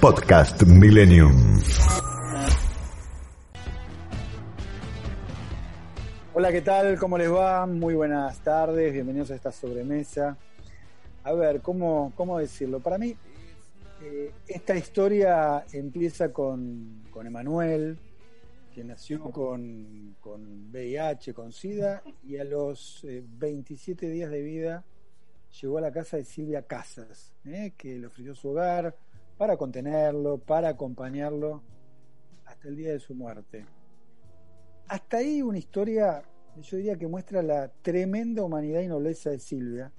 Podcast Millennium. Hola, ¿qué tal? ¿Cómo les va? Muy buenas tardes, bienvenidos a esta sobremesa. A ver, ¿cómo, cómo decirlo? Para mí, eh, esta historia empieza con, con Emanuel, que nació con, con, VIH, con SIDA, y a los 27 eh, días de vida llegó a la casa de Silvia Casas, eh, que le ofreció su hogar para contenerlo, para acompañarlo hasta el día de su muerte. Hasta ahí una historia, yo diría que muestra la tremenda humanidad y nobleza de Silvia,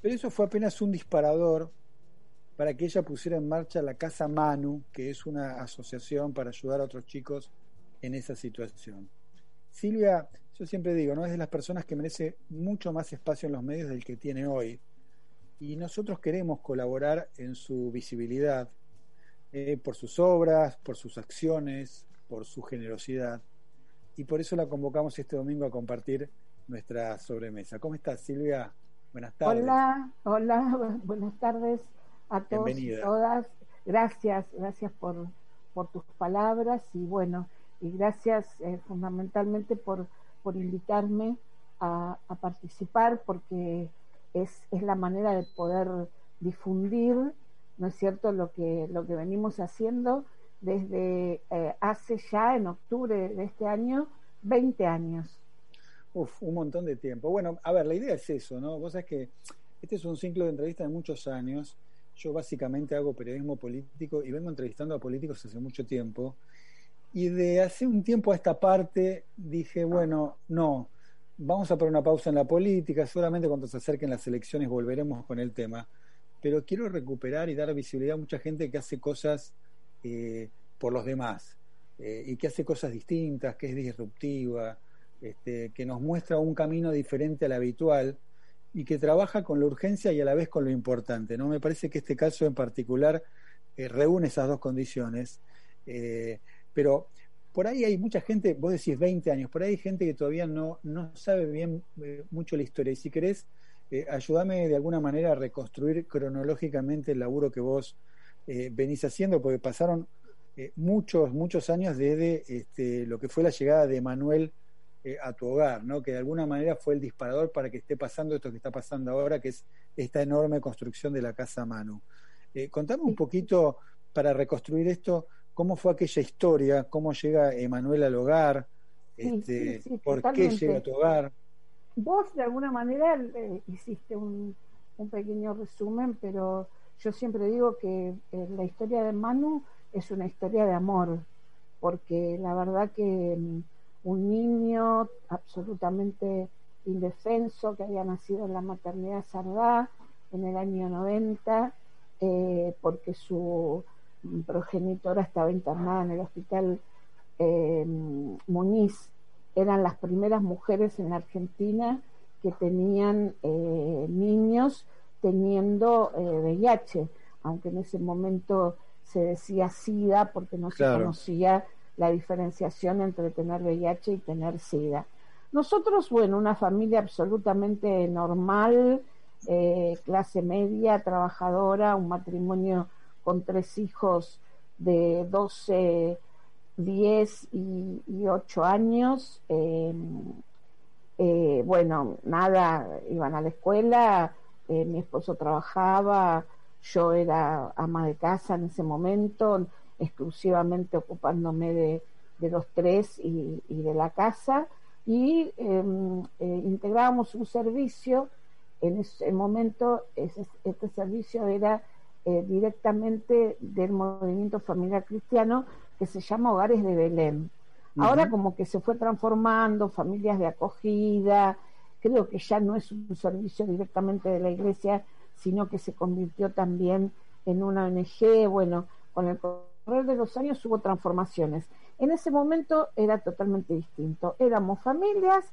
pero eso fue apenas un disparador para que ella pusiera en marcha la Casa Manu, que es una asociación para ayudar a otros chicos en esa situación. Silvia, yo siempre digo, ¿no? es de las personas que merece mucho más espacio en los medios del que tiene hoy y nosotros queremos colaborar en su visibilidad eh, por sus obras, por sus acciones, por su generosidad y por eso la convocamos este domingo a compartir nuestra sobremesa. ¿Cómo estás, Silvia? Buenas tardes. Hola, hola, buenas tardes a todos y todas. Gracias, gracias por, por tus palabras y bueno, y gracias eh, fundamentalmente por, por invitarme a, a participar porque es, es la manera de poder difundir, ¿no es cierto?, lo que, lo que venimos haciendo desde eh, hace ya, en octubre de este año, 20 años. Uf, un montón de tiempo. Bueno, a ver, la idea es eso, ¿no? Vos sabés que este es un ciclo de entrevistas de muchos años. Yo básicamente hago periodismo político y vengo entrevistando a políticos hace mucho tiempo. Y de hace un tiempo a esta parte dije, bueno, no, Vamos a poner una pausa en la política, seguramente cuando se acerquen las elecciones volveremos con el tema, pero quiero recuperar y dar visibilidad a mucha gente que hace cosas eh, por los demás eh, y que hace cosas distintas, que es disruptiva, este, que nos muestra un camino diferente al habitual y que trabaja con la urgencia y a la vez con lo importante. ¿no? Me parece que este caso en particular eh, reúne esas dos condiciones, pero por ahí hay mucha gente, vos decís 20 años, por ahí hay gente que todavía no, no sabe bien eh, mucho la historia. Y si querés, eh, ayúdame de alguna manera a reconstruir cronológicamente el laburo que vos eh, venís haciendo, porque pasaron muchos, muchos años desde este, lo que fue la llegada de Manuel a tu hogar, ¿no? que de alguna manera fue el disparador para que esté pasando esto que está pasando ahora, que es esta enorme construcción de la casa Manu. contame un poquito para reconstruir esto, cómo fue aquella historia, cómo llega Emanuel al hogar, este, por qué llega a tu hogar. Vos de alguna manera eh, hiciste un, pequeño resumen, pero yo siempre digo que eh, la historia de Manu es una historia de amor, porque la verdad que mm, un niño absolutamente indefenso que había nacido en la maternidad Sardá en el año 90, eh, porque su progenitora estaba internada en el hospital eh, Muñiz. Eran las primeras mujeres en la Argentina que tenían eh, niños teniendo eh, VIH, aunque en ese momento se decía SIDA porque no se conocía la diferenciación entre tener VIH y tener SIDA. Nosotros, bueno, una familia absolutamente normal, eh, clase media, trabajadora, un matrimonio con tres hijos de 12, 10 y, 8 años. Em, eh, bueno, nada, iban a la escuela, eh, mi esposo trabajaba, yo era ama de casa en ese momento, exclusivamente ocupándome de, los tres y, de la casa, y em, eh, integrábamos un servicio, en ese momento este servicio era eh, directamente del movimiento familiar cristiano que se llama Hogares de Belén. Ahora como que se fue transformando, familias de acogida, creo que ya no es un servicio directamente de la iglesia, sino que se convirtió también en una ONG, bueno, con el correr de los años hubo transformaciones. En ese momento era totalmente distinto. Éramos familias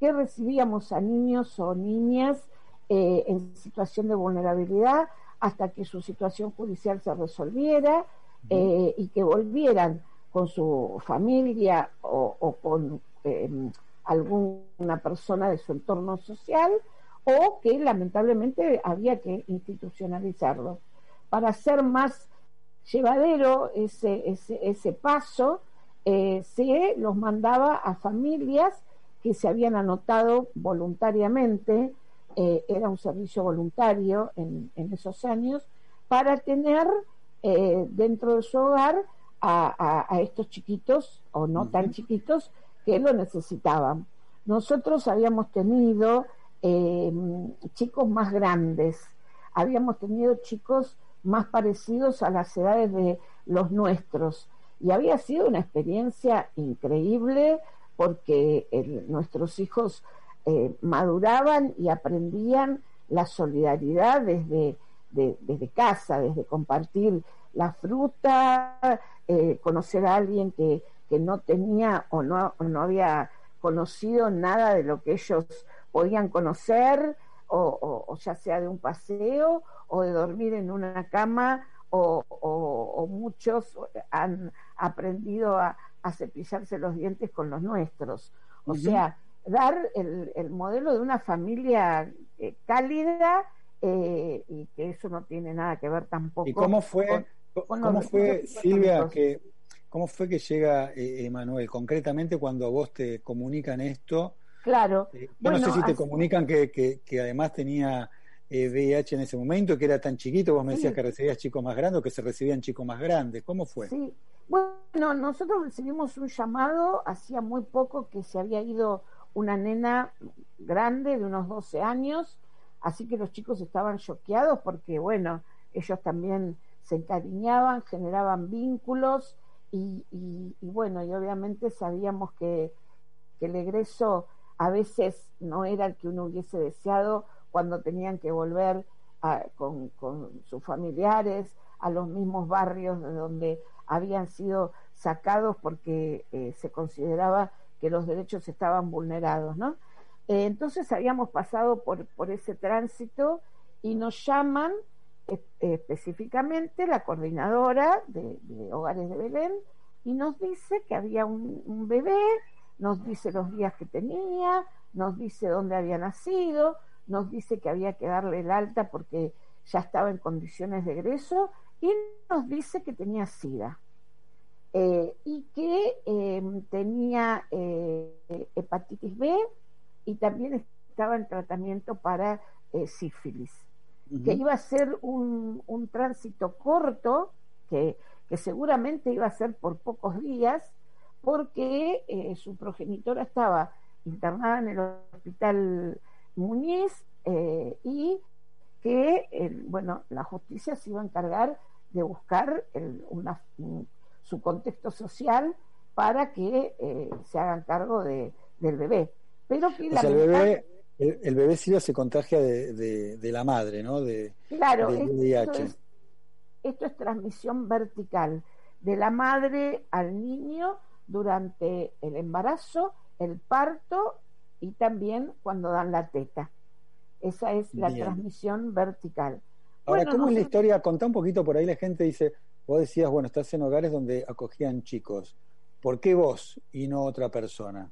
que recibíamos a niños o niñas eh, en situación de vulnerabilidad hasta que su situación judicial se resolviera eh, y que volvieran con su familia o, con em, alguna persona de su entorno social o que lamentablemente había que institucionalizarlo. Para hacer más llevadero ese, ese, ese paso, eh, se los mandaba a familias que se habían anotado voluntariamente, eh, era un servicio voluntario en, esos años, para tener eh, dentro de su hogar a, estos chiquitos o no tan chiquitos que lo necesitaban. Nosotros habíamos tenido chicos más grandes, habíamos tenido chicos más parecidos a las edades de los nuestros. Y había sido una experiencia increíble porque nuestros hijos eh, maduraban y aprendían la solidaridad desde, desde casa, desde compartir la fruta, eh, conocer a alguien que, que no tenía o no, no había conocido nada de lo que ellos podían conocer, o, ya sea de un paseo o de dormir en una cama o, muchos han aprendido a, cepillarse los dientes con los nuestros. O sea, dar el, modelo de una familia eh, cálida eh, y que eso no tiene nada que ver tampoco. ¿Y cómo fue, cómo fue Silvia, que, cómo fue que llega eh, Emanuel concretamente cuando a vos te comunican esto? Claro. yo no sé si te comunican que, que, además tenía eh, VIH en ese momento, que era tan chiquito, vos me decías que recibías chicos más grandes o que se recibían chicos más grandes. ¿Cómo fue? Sí, bueno, nosotros recibimos un llamado, hacía muy poco que se había ido una nena grande de unos 12 años, así que los chicos estaban choqueados porque, bueno, ellos también se encariñaban, generaban vínculos y, y, bueno, y obviamente sabíamos que, que el egreso a veces no era el que uno hubiese deseado cuando tenían que volver con, sus familiares a los mismos barrios de donde habían sido sacados porque eh, se consideraba que los derechos estaban vulnerados, ¿no? Eh, entonces habíamos pasado por, por ese tránsito y nos llaman específicamente la coordinadora de, Hogares de Belén y nos dice que había un bebé nos dice los días que tenía, nos dice dónde había nacido, nos dice que había que darle el alta porque ya estaba en condiciones de egreso y nos dice que tenía SIDA eh, y que em, tenía eh, hepatitis B y también estaba en tratamiento para eh, sífilis, que iba a ser un, un tránsito corto, que, que seguramente iba a ser por pocos días, porque su progenitora estaba internada en el hospital Muñiz y que, bueno, la justicia se iba a encargar de buscar su contexto social para que eh, se hagan cargo de, del bebé. Pero que o el bebé, el, bebé se contagia de, de, la madre, ¿no? De, claro, esto es, esto es transmisión vertical, de la madre al niño durante el embarazo, el parto y también cuando dan la teta. Esa es la transmisión vertical. Ahora, ¿cómo es la historia? Contá un poquito por ahí, la gente dice, vos decías, bueno, estás en hogares donde acogían chicos. ¿Por qué vos y no otra persona?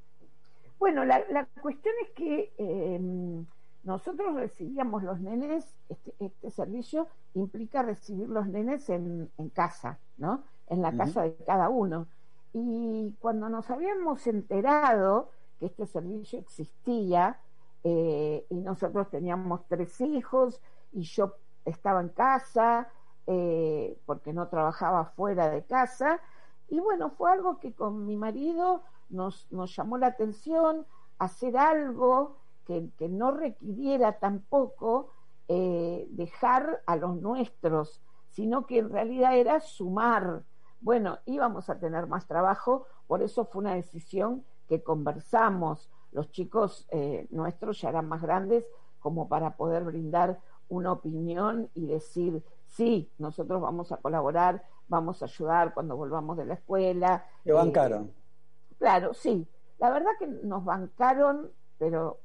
Bueno, la, cuestión es que em, nosotros recibíamos los nenes, este, este, servicio implica recibir los nenes en, casa, ¿no? En la casa de cada uno. Y cuando nos habíamos enterado que este servicio existía, eh, y nosotros teníamos tres hijos, y yo estaba en casa, eh, porque no trabajaba fuera de casa, y bueno, fue algo que con mi marido nos, nos llamó la atención, hacer algo que, que no requiriera tampoco eh, dejar a los nuestros, sino que en realidad era sumar, bueno, íbamos a tener más trabajo, por eso fue una decisión que conversamos. Los chicos eh, nuestros ya eran más grandes como para poder brindar una opinión y decir sí, nosotros vamos a colaborar, vamos a ayudar cuando volvamos de la escuela. ¿Te bancaron? Eh, claro, sí. La verdad que nos bancaron, pero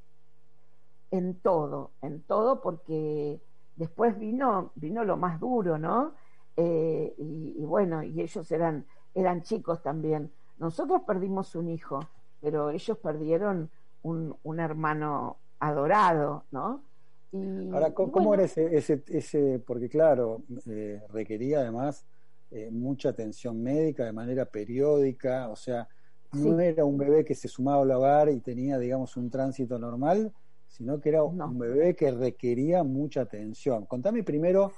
en todo, en todo, porque después vino, vino lo más duro, ¿no? Eh, y, bueno, y ellos eran, eran chicos también. Nosotros perdimos un hijo, pero ellos perdieron un, un hermano adorado, ¿no? Y, Ahora, ¿cómo, era ese, ese, ese, porque claro, eh, requería además eh, mucha atención médica de manera periódica, o sea, no era un bebé que se sumaba al hogar y tenía, digamos, un tránsito normal, sino que era un bebé que requería mucha atención. Contame primero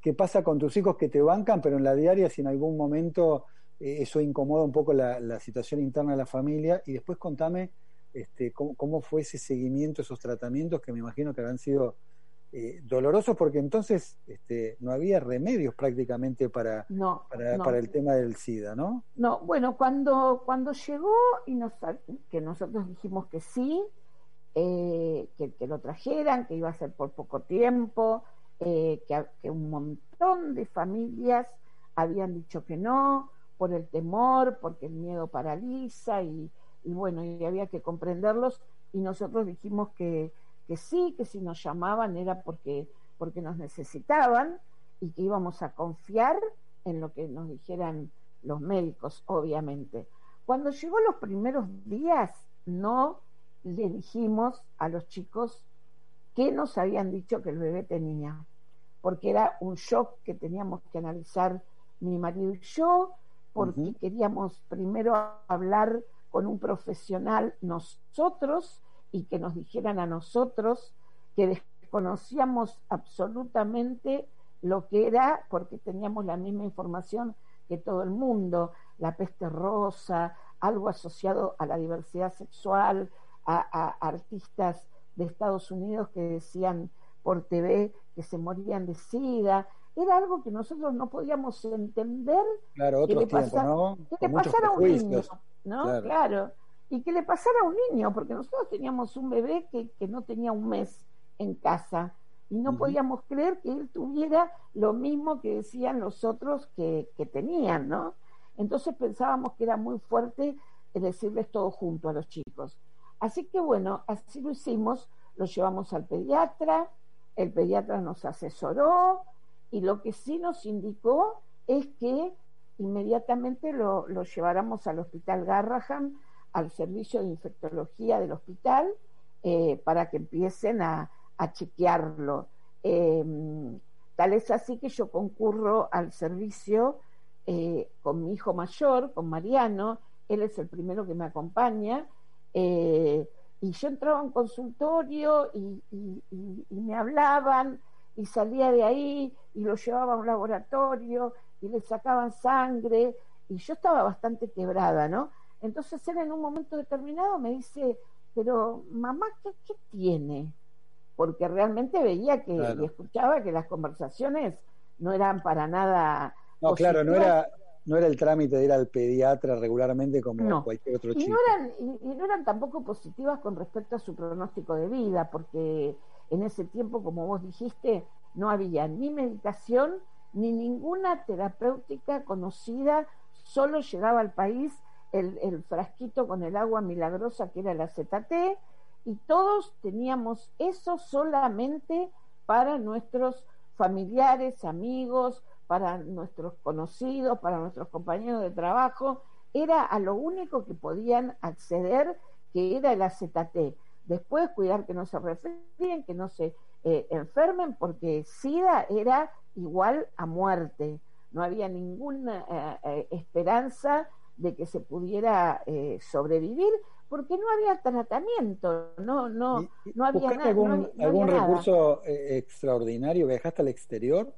qué pasa con tus hijos que te bancan, pero en la diaria si en algún momento eh, eso incomoda un poco la, situación interna de la familia, y después contame este, cómo, fue ese seguimiento, esos tratamientos que me imagino que habrán sido eh, dolorosos, porque entonces este, no había remedios prácticamente para, para, el tema del SIDA, ¿no? No, bueno, cuando, cuando llegó y nos, que nosotros dijimos que sí, eh, que, lo trajeran, que iba a ser por poco tiempo, eh, que, un montón de familias habían dicho que no, por el temor, porque el miedo paraliza y, bueno, y había que comprenderlos y nosotros dijimos que, que sí, que si nos llamaban era porque, porque nos necesitaban y que íbamos a confiar en lo que nos dijeran los médicos, obviamente. Cuando llegó los primeros días, no le dijimos a los chicos que nos habían dicho que el bebé tenía, porque era un shock que teníamos que analizar mi marido y yo, porque queríamos primero hablar con un profesional nosotros y que nos dijeran a nosotros que desconocíamos absolutamente lo que era, porque teníamos la misma información que todo el mundo, la peste rosa, algo asociado a la diversidad sexual, a, artistas de Estados Unidos que decían por TV que se morían de sida. Era algo que nosotros no podíamos entender. Claro, que le, pasara, que le pasara a un niño, ¿no? Claro. Y que le pasara a un niño, porque nosotros teníamos un bebé que, que no tenía un mes en casa y no podíamos creer que él tuviera lo mismo que decían los otros que, que tenían, ¿no? Entonces pensábamos que era muy fuerte decirles todo junto a los chicos. Así que bueno, así lo hicimos, lo llevamos al pediatra, el pediatra nos asesoró y lo que sí nos indicó es que inmediatamente lo, lleváramos al hospital Garraham, al servicio de infectología del hospital, eh, para que empiecen a, chequearlo. Em, tal es así que yo concurro al servicio eh, con mi hijo mayor, con Mariano, él es el primero que me acompaña, eh, y yo entraba a un consultorio y, me hablaban y salía de ahí y lo llevaba a un laboratorio y le sacaban sangre y yo estaba bastante quebrada, ¿no? Entonces él en un momento determinado me dice, pero mamá, ¿qué, tiene? Porque realmente veía que y escuchaba que las conversaciones no eran para nada... No, claro, no era, no era el trámite de ir al pediatra regularmente como cualquier otro chico. No eran, y, no eran tampoco positivas con respecto a su pronóstico de vida, porque en ese tiempo, como vos dijiste, no había ni medicación ni ninguna terapéutica conocida, solo llegaba al país el, el frasquito con el agua milagrosa que era la ZT, y todos teníamos eso solamente para nuestros familiares, amigos, para nuestros conocidos, para nuestros compañeros de trabajo, era a lo único que podían acceder, que era el AZT. Después cuidar que no se resfríen, que no se eh, enfermen, porque SIDA era igual a muerte. No había ninguna eh, eh, esperanza de que se pudiera sobrevivir, porque no había tratamiento, no, no, no había nada. ¿Algún, algún recurso extraordinario? ¿Viajaste al exterior?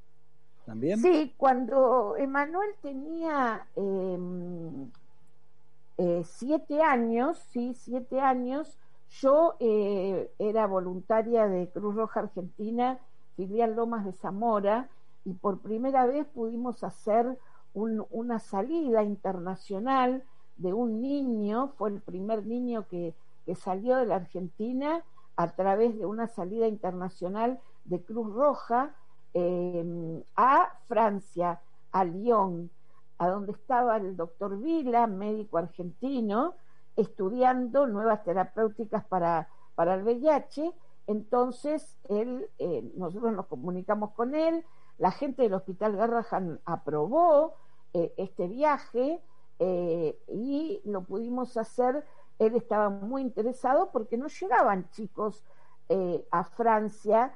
Sí, cuando Emanuel tenía em, eh, siete años, sí, siete años, yo eh, era voluntaria de Cruz Roja Argentina, filial Lomas de Zamora, y por primera vez pudimos hacer una salida internacional de un niño, fue el primer niño que, que salió de la Argentina a través de una salida internacional de Cruz Roja, eh, a Francia, a Lyon, a donde estaba el doctor Vila, médico argentino, estudiando nuevas terapéuticas para, para el VIH. Entonces, él, eh, nosotros nos comunicamos con él, la gente del Hospital Garrahan aprobó eh, este viaje eh, y lo pudimos hacer. Él estaba muy interesado porque no llegaban chicos a Francia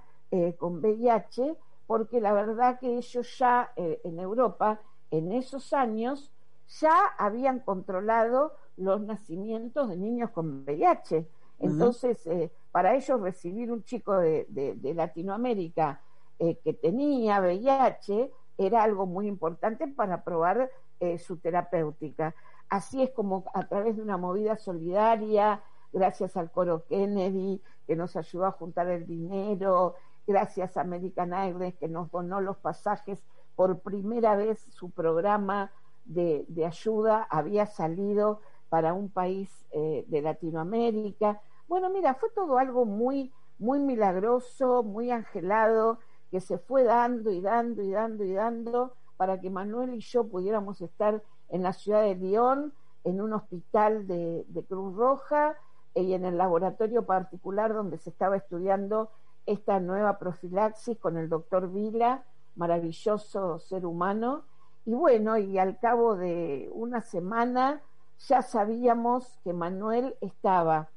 con VIH, porque la verdad que ellos ya en Europa, en esos años, ya habían controlado los nacimientos de niños con VIH. Entonces, eh, para ellos recibir un chico de, Latinoamérica eh, que tenía VIH era algo muy importante para probar eh, su terapéutica. Así es como a través de una movida solidaria, gracias al coro Kennedy, que nos ayudó a juntar el dinero, gracias a American Airlines, que nos donó los pasajes, por primera vez su programa de, de ayuda había salido para un país eh, de Latinoamérica. Bueno, mira, fue todo algo muy, muy milagroso, muy angelado, que se fue dando y dando y dando y dando para que Manuel y yo pudiéramos estar en la ciudad de Lyon, en un hospital de, Cruz Roja eh, y en el laboratorio particular donde se estaba estudiando esta nueva profilaxis con el doctor Vila, maravilloso ser humano. Y bueno, y al cabo de una semana ya sabíamos que Manuel estaba,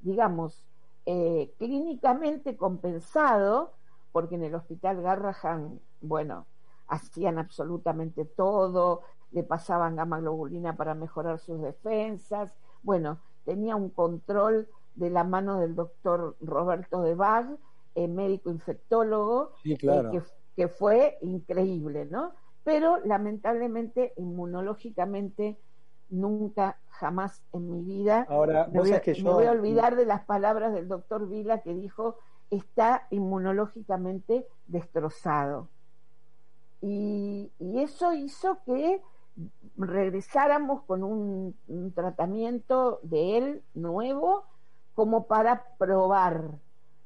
digamos, eh, clínicamente compensado, porque en el hospital Garrahan, bueno, hacían absolutamente todo, le pasaban gamma globulina para mejorar sus defensas, bueno, tenía un control de la mano del doctor Roberto de Bag, eh, médico infectólogo, eh, claro. que, que fue increíble, ¿no? Pero lamentablemente inmunológicamente nunca, jamás en mi vida Ahora, me, voy, a olvidar de las palabras del doctor Vila que dijo está inmunológicamente destrozado. Y, eso hizo que regresáramos con un, tratamiento de él nuevo como para probar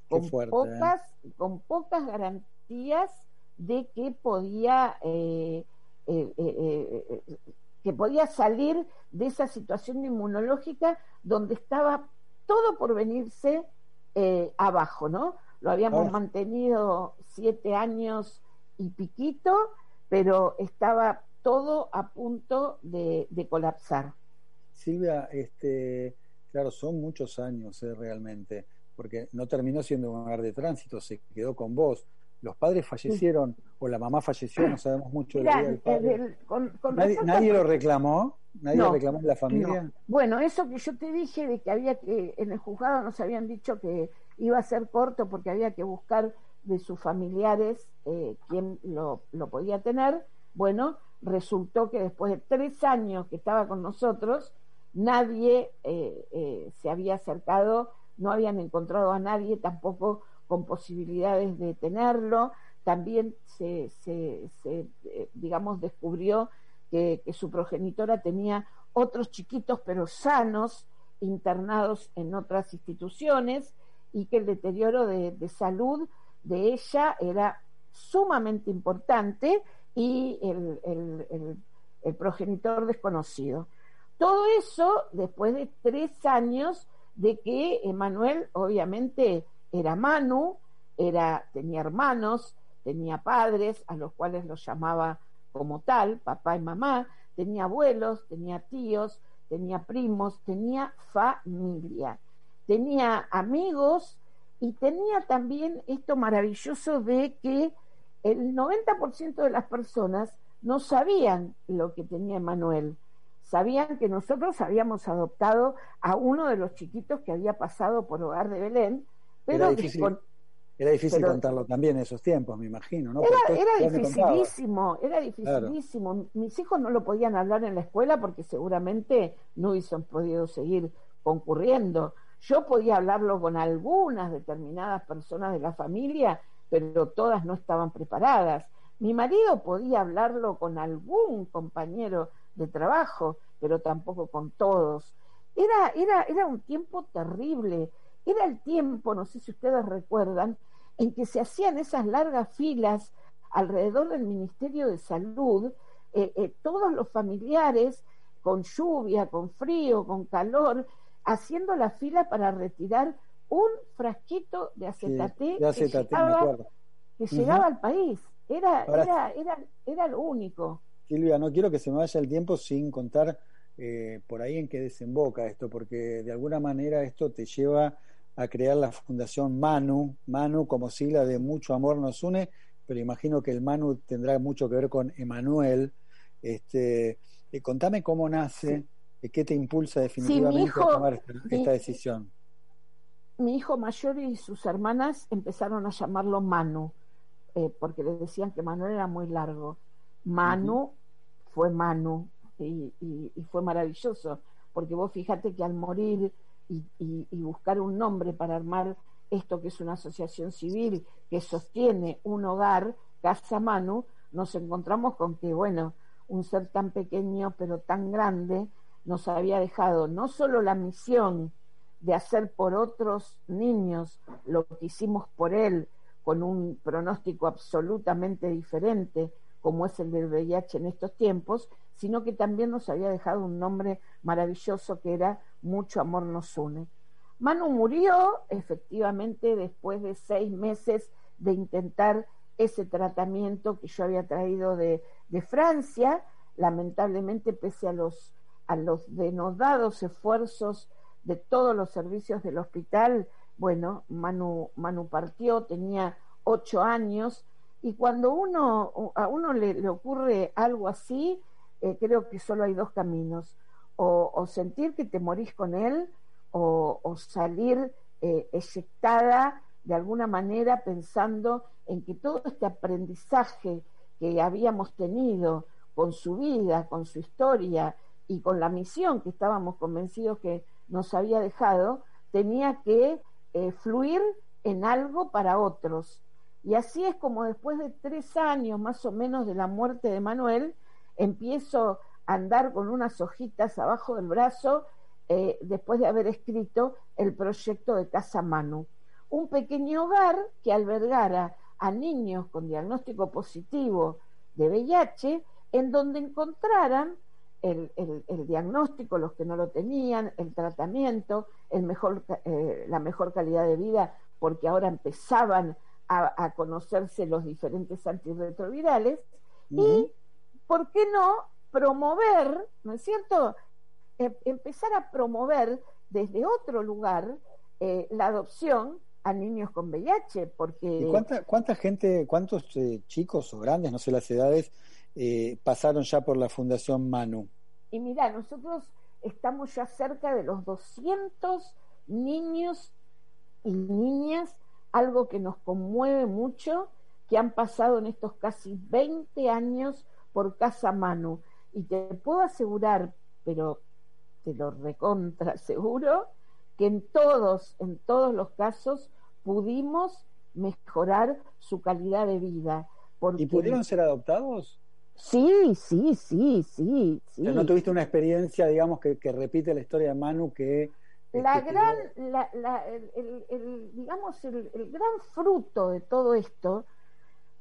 con, ¿eh? pocas, con pocas garantías de que podía eh, eh, que podía salir de esa situación inmunológica donde estaba todo por venirse eh, abajo, ¿no? Lo habíamos mantenido siete años y piquito, pero estaba todo a punto de, colapsar. Silvia, este, claro, son muchos años eh, realmente, porque no terminó siendo un hogar de tránsito, se quedó con vos los padres fallecieron o la mamá falleció, no sabemos mucho de la vida del padre. nadie, lo reclamó, nadie reclamó en la familia. Bueno, eso que yo te dije de que había que en el juzgado nos habían dicho que iba a ser corto porque había que buscar de sus familiares eh, quién lo, lo podía tener. Bueno, resultó que después de tres años que estaba con nosotros, nadie eh, eh, se había acercado, no habían encontrado a nadie tampoco con posibilidades de tenerlo. También se, se, eh, digamos, descubrió que, su progenitora tenía otros chiquitos pero sanos internados en otras instituciones y que el deterioro de, salud de ella era sumamente importante y el, el, progenitor desconocido. Todo eso después de tres años de que Emanuel obviamente era Manu, era, tenía hermanos, tenía padres a los cuales los llamaba como tal, papá y mamá, tenía abuelos, tenía tíos, tenía primos, tenía familia, tenía amigos y tenía también esto maravilloso de que el 90% de las personas no sabían lo que tenía Emanuel. Sabían que nosotros habíamos adoptado a uno de los chiquitos que había pasado por hogar de Belén, era difícil, contarlo también en esos tiempos, me imagino, ¿no? Era, dificilísimo, era dificilísimo. Mis hijos no lo podían hablar en la escuela porque seguramente no hubiesen podido seguir concurriendo. Yo podía hablarlo con algunas determinadas personas de la familia, pero todas no estaban preparadas. Mi marido podía hablarlo con algún compañero de trabajo, pero tampoco con todos. Era, era, era un tiempo terrible era el tiempo, no sé si ustedes recuerdan, en que se hacían esas largas filas alrededor del Ministerio de Salud, eh, eh, todos los familiares, con lluvia, con frío, con calor, haciendo la fila para retirar un frasquito de acetate, que llegaba, al país. Era, era, era, era lo único. Silvia, no quiero que se me vaya el tiempo sin contar eh, por ahí en qué desemboca esto, porque de alguna manera esto te lleva a crear la Fundación Manu, Manu como sigla de Mucho Amor nos une, pero imagino que el Manu tendrá mucho que ver con Emanuel. Este, eh, contame cómo nace, eh, qué te impulsa definitivamente a tomar esta, decisión. Mi hijo mayor y sus hermanas empezaron a llamarlo Manu, eh, porque le decían que Manuel era muy largo. Manu fue Manu y, y, fue maravilloso, porque vos fíjate que al morir y, buscar un nombre para armar esto que es una asociación civil que sostiene un hogar, Casa Manu, nos encontramos con que, bueno, un ser tan pequeño pero tan grande nos había dejado no solo la misión de hacer por otros niños lo que hicimos por él, con un pronóstico absolutamente diferente, como es el del VIH en estos tiempos, sino que también nos había dejado un nombre maravilloso que era Mucho Amor nos une. Manu murió efectivamente después de seis meses de intentar ese tratamiento que yo había traído de, Francia, lamentablemente pese a los, a los denodados esfuerzos de todos los servicios del hospital, bueno, Manu, Manu partió, tenía ocho años, y cuando uno, a uno le ocurre algo así, eh, creo que solo hay dos caminos, o, sentir que te morís con él, o, salir eh, de alguna manera pensando en que todo este aprendizaje que habíamos tenido con su vida, con su historia y con la misión que estábamos convencidos que nos había dejado, tenía que eh, fluir en algo para otros. Y así es como después de tres años más o menos de la muerte de Manuel, empiezo andar con unas hojitas abajo del brazo eh, después de haber escrito el proyecto de Casa Manu. Un pequeño hogar que albergara a niños con diagnóstico positivo de VIH, en donde encontraran el, diagnóstico, los que no lo tenían, el tratamiento, el mejor, eh, la mejor calidad de vida, porque ahora empezaban a, conocerse los diferentes antirretrovirales, y ¿por qué no promover, ¿no es cierto? E, empezar a promover desde otro lugar eh, la adopción a niños con VIH, porque... cuánta, cuánta gente, cuántos eh, chicos o grandes, no sé las edades, eh, pasaron ya por la Fundación Manu? Y mira, nosotros estamos ya cerca de los 200 niños y niñas, algo que nos conmueve mucho, que han pasado en estos casi 20 años por casa Manu. Y te puedo asegurar, pero te lo recontra seguro, que en todos, en todos los casos pudimos mejorar su calidad de vida. ¿Y pudieron ser adoptados? Sí, sí, sí, sí, sí. ¿No tuviste una experiencia, digamos, que, repite la historia de Manu que... La gran, la, el, digamos, el, gran fruto de todo esto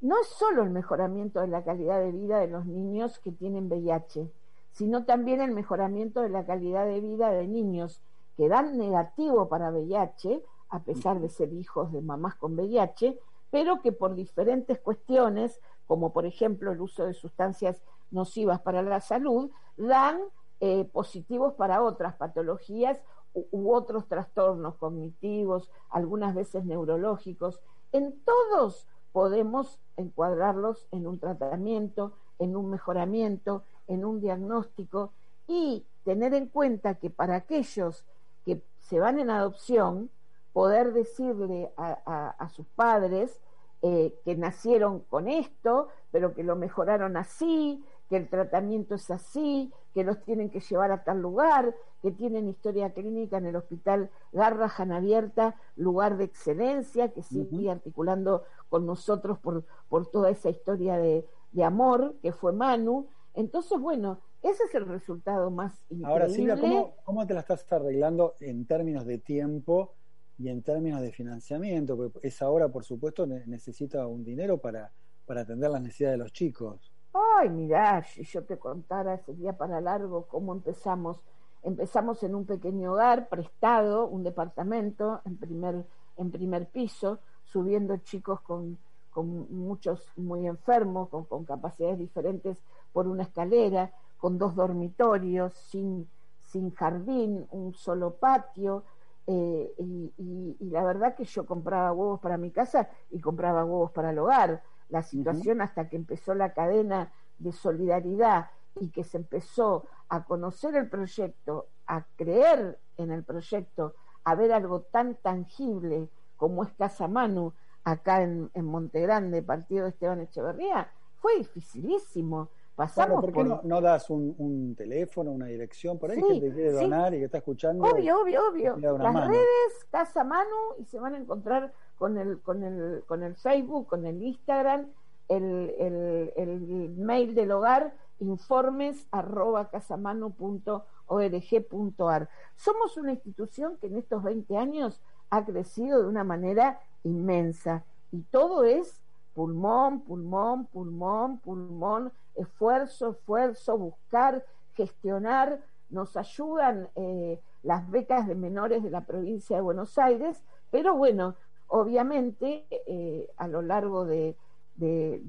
no es solo el mejoramiento de la calidad de vida de los niños que tienen VIH, sino también el mejoramiento de la calidad de vida de niños que dan negativo para VIH, a pesar de ser hijos de mamás con VIH, pero que por diferentes cuestiones, como por ejemplo el uso de sustancias nocivas para la salud, dan eh, positivos para otras patologías u otros trastornos cognitivos, algunas veces neurológicos. En todos podemos encuadrarlos en un tratamiento, en un mejoramiento, en un diagnóstico y tener en cuenta que para aquellos que se van en adopción, poder decirle a, sus padres eh, que nacieron con esto, pero que lo mejoraron así, que el tratamiento es así, que los tienen que llevar a tal lugar, que tienen historia clínica en el hospital Garrahan Abierta, lugar de excelencia, que sigue articulando con nosotros por, por toda esa historia de, amor que fue Manu. Entonces, bueno, ese es el resultado más increíble. Ahora, Silvia, ¿cómo, ¿cómo te la estás arreglando en términos de tiempo y en términos de financiamiento? Porque esa obra, por supuesto, necesita un dinero para para atender las necesidades de los chicos. Ay, mirá, si yo te contara, sería para largo cómo empezamos. Empezamos en un pequeño hogar prestado, un departamento en primer, en primer piso, subiendo chicos con, con muchos muy enfermos, con, con capacidades diferentes por una escalera, con dos dormitorios, sin, sin jardín, un solo patio. Eh, y, la verdad que yo compraba huevos para mi casa y compraba huevos para el hogar. La situación hasta que empezó la cadena de solidaridad y que se empezó a conocer el proyecto, a creer en el proyecto, a ver algo tan tangible como es Casa Manu acá en, en Montegrande, partido de Esteban Echeverría, fue dificilísimo Pasamos ¿Por qué no, das un, teléfono, una dirección por ahí que te quiere donar y que está escuchando? Obvio, obvio, obvio. Las redes, Casa Manu, y se van a encontrar con el, con el, con el Facebook, con el Instagram, el, el, el mail del hogar, informes arroba casamanu.org.ar. Somos una institución que en estos 20 años ha crecido de una manera inmensa y todo es pulmón, pulmón, pulmón, pulmón, esfuerzo, esfuerzo, buscar, gestionar. Nos ayudan eh, las becas de menores de la provincia de Buenos Aires, pero bueno, obviamente eh, a lo largo de,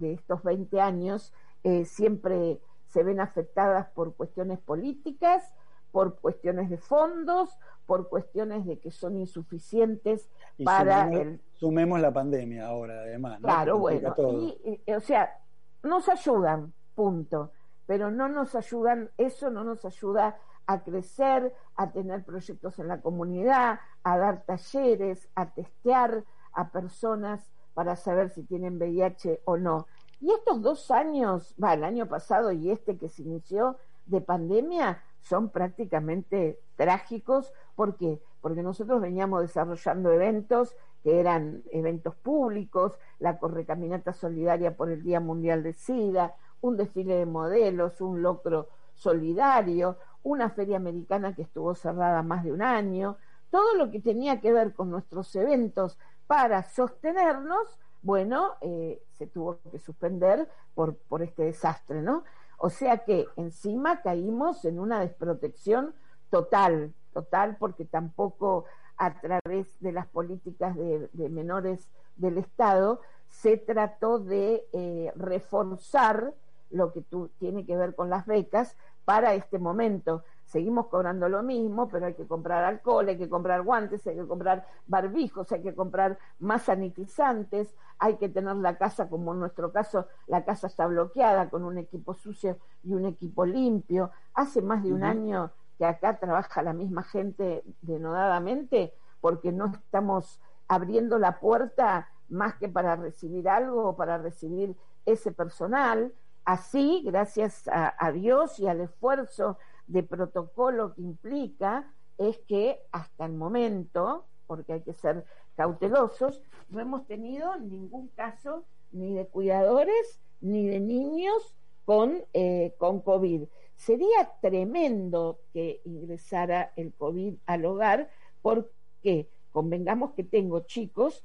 estos 20 años eh, siempre se ven afectadas por cuestiones políticas, por cuestiones de fondos, por cuestiones de que son insuficientes para sumemos, el... Sumemos la pandemia ahora, además. Claro, bueno, o sea, nos ayudan, punto, pero no nos ayudan, eso no nos ayuda a crecer, a tener proyectos en la comunidad, a dar talleres, a testear a personas para saber si tienen VIH o no. Y estos dos años, va, el año pasado y este que se inició de pandemia, son prácticamente trágicos. ¿Por qué? Porque nosotros veníamos desarrollando eventos que eran eventos públicos, la Correcaminata Solidaria por el Día Mundial de SIDA, un desfile de modelos, un locro solidario, una feria americana que estuvo cerrada más de un año, todo lo que tenía que ver con nuestros eventos para sostenernos, bueno, eh, se tuvo que suspender por, por este desastre, ¿no? O sea que encima caímos en una desprotección total, total, porque tampoco a través de las políticas de, menores del Estado se trató de eh, reforzar lo que tú, tiene que ver con las becas para este momento. Seguimos cobrando lo mismo, pero hay que comprar alcohol, hay que comprar guantes, hay que comprar barbijos, hay que comprar más sanitizantes, hay que tener la casa, como en nuestro caso, la casa está bloqueada con un equipo sucio y un equipo limpio. Hace más de un año que acá trabaja la misma gente denodadamente porque no estamos abriendo la puerta más que para recibir algo o para recibir ese personal. Así, gracias a, Dios y al esfuerzo de protocolo que implica, es que hasta el momento, porque hay que ser cautelosos, no hemos tenido ningún caso ni de cuidadores ni de niños con, eh, con COVID. Sería tremendo que ingresara el COVID al hogar porque convengamos que tengo chicos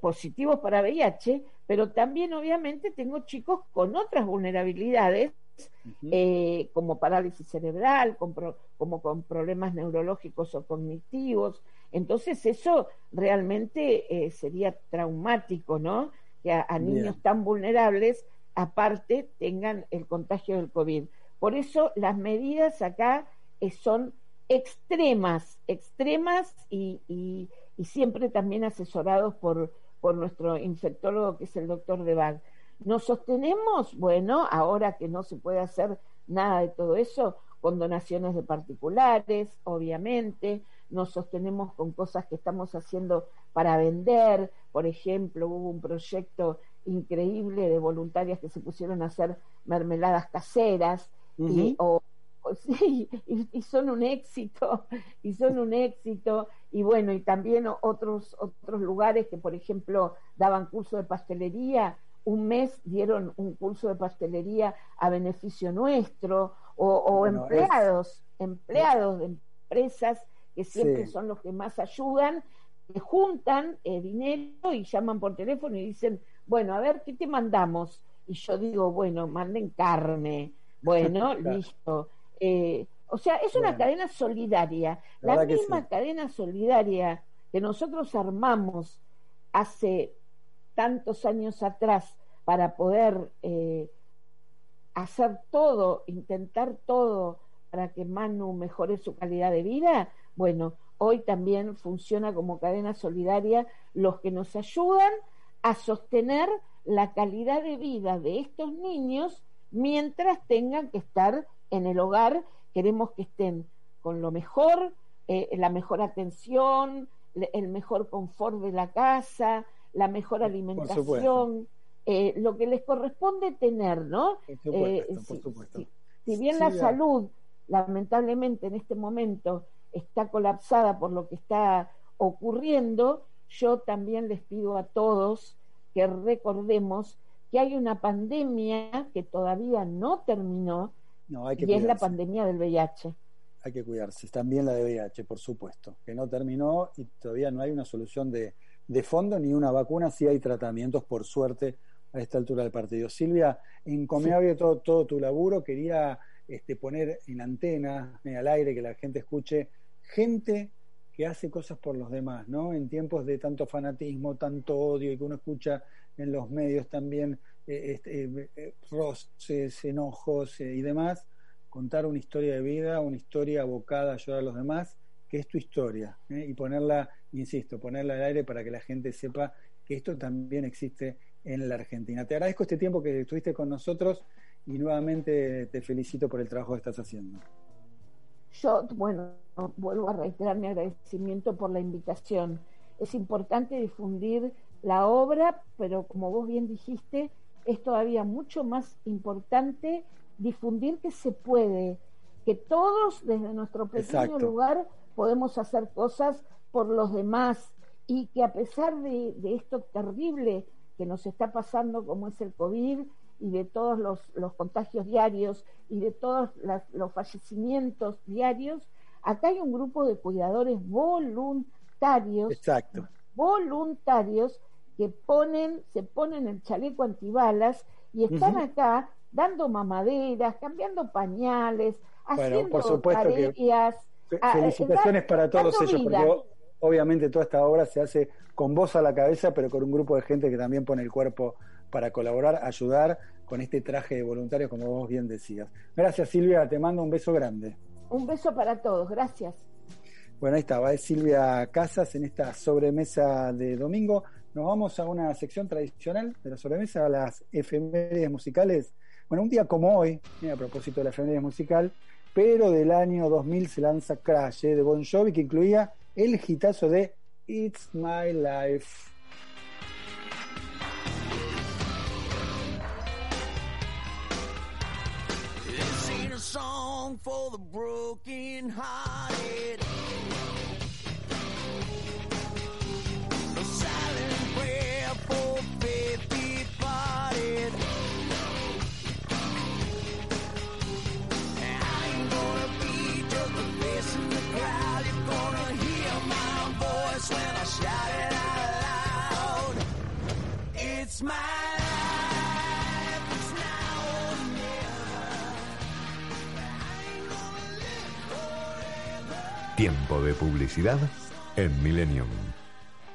positivos para VIH, pero también obviamente tengo chicos con otras vulnerabilidades, eh, como parálisis cerebral, como con problemas neurológicos o cognitivos. Entonces eso realmente eh, sería traumático, ¿no? Que a, niños tan vulnerables, aparte, tengan el contagio del COVID. Por eso las medidas acá eh, son extremas, extremas y, y, siempre también asesorados por, por nuestro infectólogo que es el doctor Debag. ¿Nos sostenemos? Bueno, ahora que no se puede hacer nada de todo eso, con donaciones de particulares, obviamente, nos sostenemos con cosas que estamos haciendo para vender, por ejemplo, hubo un proyecto increíble de voluntarias que se pusieron a hacer mermeladas caseras y, o sí, y, son un éxito, y son un éxito, y bueno, y también otros, otros lugares que, por ejemplo, daban curso de pastelería, un mes dieron un curso de pastelería a beneficio nuestro, o, empleados, empleados de empresas que siempre son los que más ayudan, que juntan eh, dinero y llaman por teléfono y dicen, bueno, a ver, ¿qué te mandamos? Y yo digo, bueno, manden carne. Bueno, listo. Eh, o sea, es una cadena solidaria. La, misma cadena solidaria que nosotros armamos hace tantos años atrás para poder eh, hacer todo, intentar todo para que Manu mejore su calidad de vida, bueno, hoy también funciona como cadena solidaria los que nos ayudan a sostener la calidad de vida de estos niños mientras tengan que estar en el hogar. Queremos que estén con lo mejor, eh, la mejor atención, el mejor confort de la casa, la mejor alimentación, eh, lo que les corresponde tener, ¿no? Eh, si, si, bien la salud, lamentablemente en este momento, está colapsada por lo que está ocurriendo, yo también les pido a todos que recordemos que hay una pandemia que todavía no terminó y es la pandemia del VIH. Hay que cuidarse, también la de VIH, por supuesto, que no terminó y todavía no hay una solución de, de fondo ni una vacuna, sí hay tratamientos, por suerte, a esta altura del partido. Silvia, encomiable todo, todo tu laburo, quería este, poner en antena, al aire, que la gente escuche, gente que hace cosas por los demás, ¿no? En tiempos de tanto fanatismo, tanto odio y que uno escucha en los medios también eh, este, eh, eh, roces, enojos y demás, contar una historia de vida, una historia abocada a ayudar a los demás, que es tu historia, y ponerla, insisto, ponerla al aire para que la gente sepa que esto también existe en la Argentina. Te agradezco este tiempo que estuviste con nosotros y nuevamente te felicito por el trabajo que estás haciendo. Yo, bueno, vuelvo a reiterar mi agradecimiento por la invitación. Es importante difundir la obra, pero como vos bien dijiste, es todavía mucho más importante difundir que se puede, que todos desde nuestro pequeño lugar podemos hacer cosas por los demás y que a pesar de, de esto terrible que nos está pasando como es el COVID y de todos los, los contagios diarios y de todos los fallecimientos diarios, acá hay un grupo de cuidadores voluntarios, Exacto. voluntarios que ponen, se ponen el chaleco antibalas y están acá dando mamaderas, cambiando pañales, haciendo por supuesto tareas. felicitaciones para todos ellos, porque obviamente toda esta obra se hace con voz a la cabeza, pero con un grupo de gente que también pone el cuerpo para colaborar, ayudar con este traje de voluntarios, como vos bien decías. Gracias Silvia, te mando un beso grande. Un beso para todos, gracias. Bueno, ahí estaba, es Silvia Casas en esta sobremesa de domingo. Nos vamos a una sección tradicional de la sobremesa, a las efemérides musicales. Bueno, un día como hoy, a propósito de la efemérides musical, pero del año 2000 se lanza Crash eh, de Bon Jovi, que incluía el hitazo de It's My Life. Tiempo de publicidad en Millennium.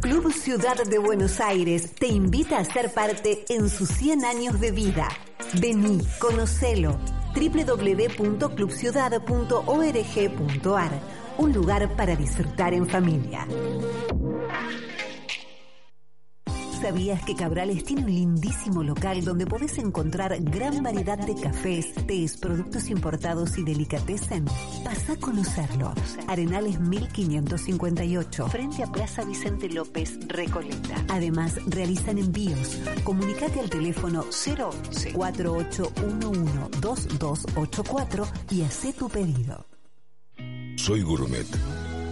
Club Ciudad de Buenos Aires te invita a ser parte en sus 100 años de vida. Vení, conocelo. www.clubciudad.org.ar Un lugar para disfrutar en familia. ¿Sabías que Cabrales tiene un lindísimo local donde podés encontrar gran variedad de cafés, tés, productos importados y delicatessen? Pasa a conocerlo. Arenales 1558, frente a Plaza Vicente López, Recoleta. Además, realizan envíos. Comunicate al teléfono 011 4811 2284 y haz tu pedido. Soy Gourmet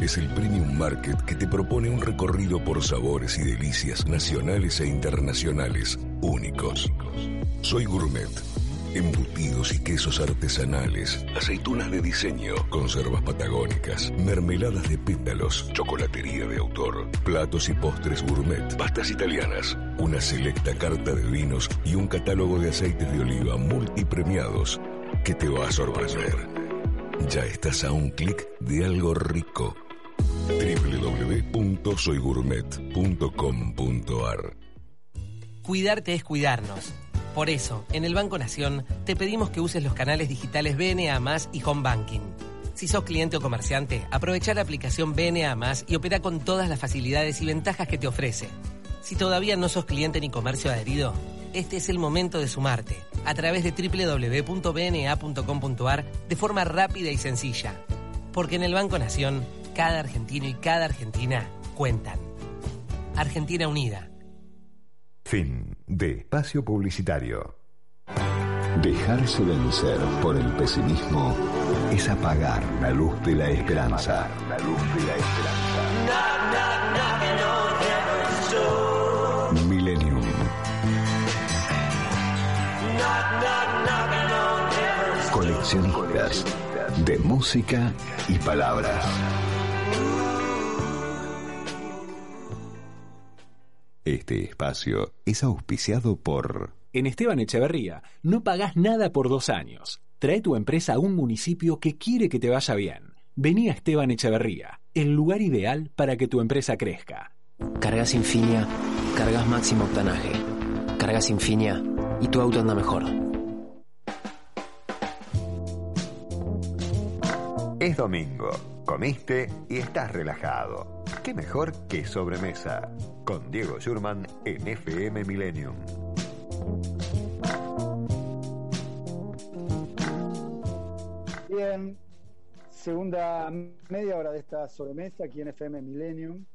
es el Premium Market que te propone un recorrido por sabores y delicias nacionales e internacionales únicos. Soy Gourmet. Embutidos y quesos artesanales, aceitunas de diseño, conservas patagónicas, mermeladas de pétalos, chocolatería de autor, platos y postres gourmet, pastas italianas, una selecta carta de vinos y un catálogo de aceites de oliva multipremiados que te va a sorprender. Ya estás a un clic de algo rico. www.soygourmet.com.ar Cuidarte es cuidarnos. Por eso, en el Banco Nación te pedimos que uses los canales digitales BNA y Home Banking. Si sos cliente o comerciante, aprovecha la aplicación BNA y opera con todas las facilidades y ventajas que te ofrece. Si todavía no sos cliente ni comercio adherido, este es el momento de sumarte a través de www.bna.com.ar de forma rápida y sencilla. Porque en el Banco Nación, cada argentino y cada argentina cuentan. Argentina Unida. Fin de espacio publicitario. Dejarse vencer por el pesimismo es apagar la luz de la esperanza. La luz de la esperanza. Millennium. Coleccionistas de música y palabras. Este espacio es auspiciado por... En Esteban Echeverría no pagás nada por dos años. Trae tu empresa a un municipio que quiere que te vaya bien. Vení a Esteban Echeverría, el lugar ideal para que tu empresa crezca. Cargas Infinia, cargas máximo octanaje. Cargas Infinia y tu auto anda mejor. Es domingo, comiste y estás relajado. ¿Qué mejor que sobremesa? Con Diego Schurman en FM Millennium. Bien, segunda media hora de esta sobremesa aquí en FM Millennium.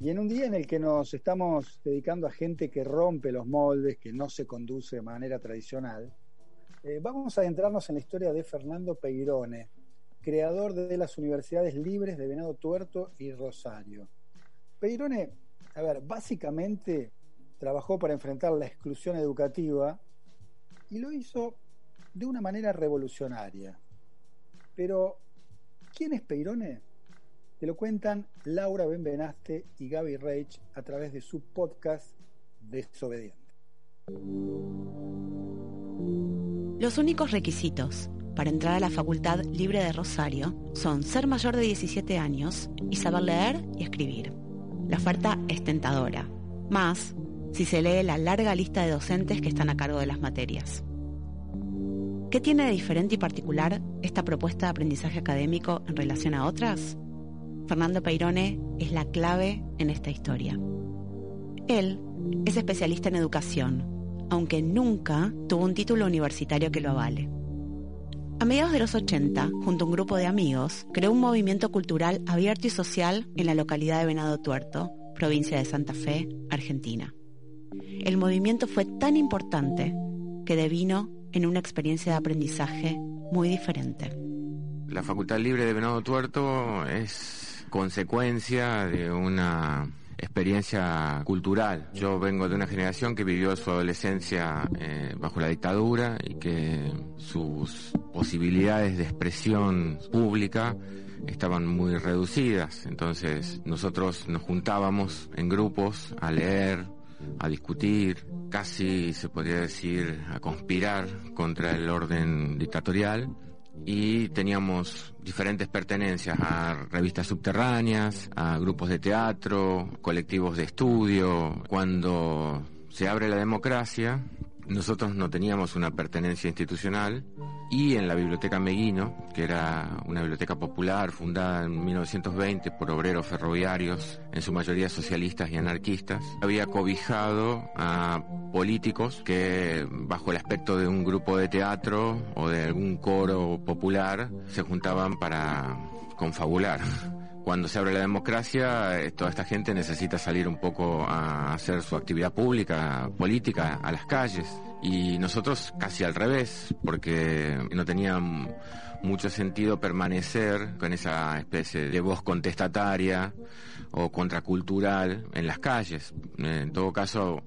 Y en un día en el que nos estamos dedicando a gente que rompe los moldes, que no se conduce de manera tradicional, eh, vamos a adentrarnos en la historia de Fernando Peirone, creador de las universidades libres de Venado Tuerto y Rosario. Peirone, a ver, básicamente trabajó para enfrentar la exclusión educativa y lo hizo de una manera revolucionaria. Pero, ¿quién es Peirone? Te lo cuentan Laura Benvenaste y Gaby Reich a través de su podcast Desobediente. Los únicos requisitos para entrar a la Facultad Libre de Rosario son ser mayor de 17 años y saber leer y escribir. La oferta es tentadora, más si se lee la larga lista de docentes que están a cargo de las materias. ¿Qué tiene de diferente y particular esta propuesta de aprendizaje académico en relación a otras? Fernando Peirone es la clave en esta historia. Él es especialista en educación, aunque nunca tuvo un título universitario que lo avale. A mediados de los 80, junto a un grupo de amigos, creó un movimiento cultural abierto y social en la localidad de Venado Tuerto, provincia de Santa Fe, Argentina. El movimiento fue tan importante que devino en una experiencia de aprendizaje muy diferente. La Facultad Libre de Venado Tuerto es consecuencia de una experiencia cultural. Yo vengo de una generación que vivió su adolescencia eh, bajo la dictadura y que sus posibilidades de expresión pública estaban muy reducidas. Entonces nosotros nos juntábamos en grupos a leer, a discutir, casi se podría decir a conspirar contra el orden dictatorial y teníamos diferentes pertenencias a revistas subterráneas, a grupos de teatro, colectivos de estudio. Cuando se abre la democracia, nosotros no teníamos una pertenencia institucional y en la Biblioteca Meguino, que era una biblioteca popular fundada en 1920 por obreros ferroviarios, en su mayoría socialistas y anarquistas, había cobijado a políticos que bajo el aspecto de un grupo de teatro o de algún coro popular se juntaban para confabular cuando se abre la democracia, eh, toda esta gente necesita salir un poco a hacer su actividad pública, política, a las calles. Y nosotros casi al revés, porque no tenía mucho sentido permanecer con esa especie de voz contestataria o contracultural en las calles. En todo caso,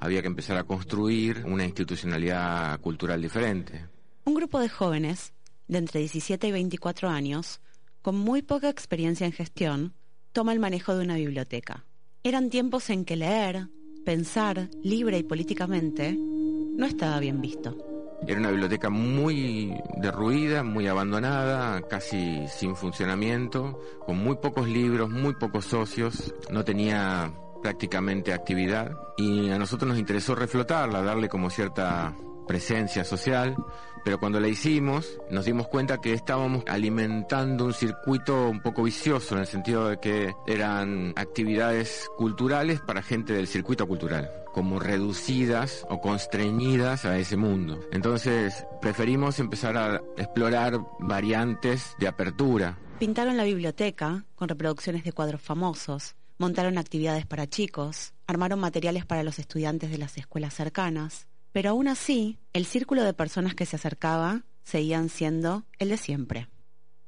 había que empezar a construir una institucionalidad cultural diferente. Un grupo de jóvenes de entre 17 y 24 años, con muy poca experiencia en gestión, toma el manejo de una biblioteca. Eran tiempos en que leer, pensar libre y políticamente no estaba bien visto. Era una biblioteca muy derruida, muy abandonada, casi sin funcionamiento, con muy pocos libros, muy pocos socios, no tenía prácticamente actividad y a nosotros nos interesó reflotarla, darle como cierta presencia social, pero cuando la hicimos nos dimos cuenta que estábamos alimentando un circuito un poco vicioso en el sentido de que eran actividades culturales para gente del circuito cultural como reducidas o constreñidas a ese mundo. Entonces preferimos empezar a explorar variantes de apertura. Pintaron la biblioteca con reproducciones de cuadros famosos, montaron actividades para chicos, armaron materiales para los estudiantes de las escuelas cercanas, pero aún así, el círculo de personas que se acercaba seguían siendo el de siempre.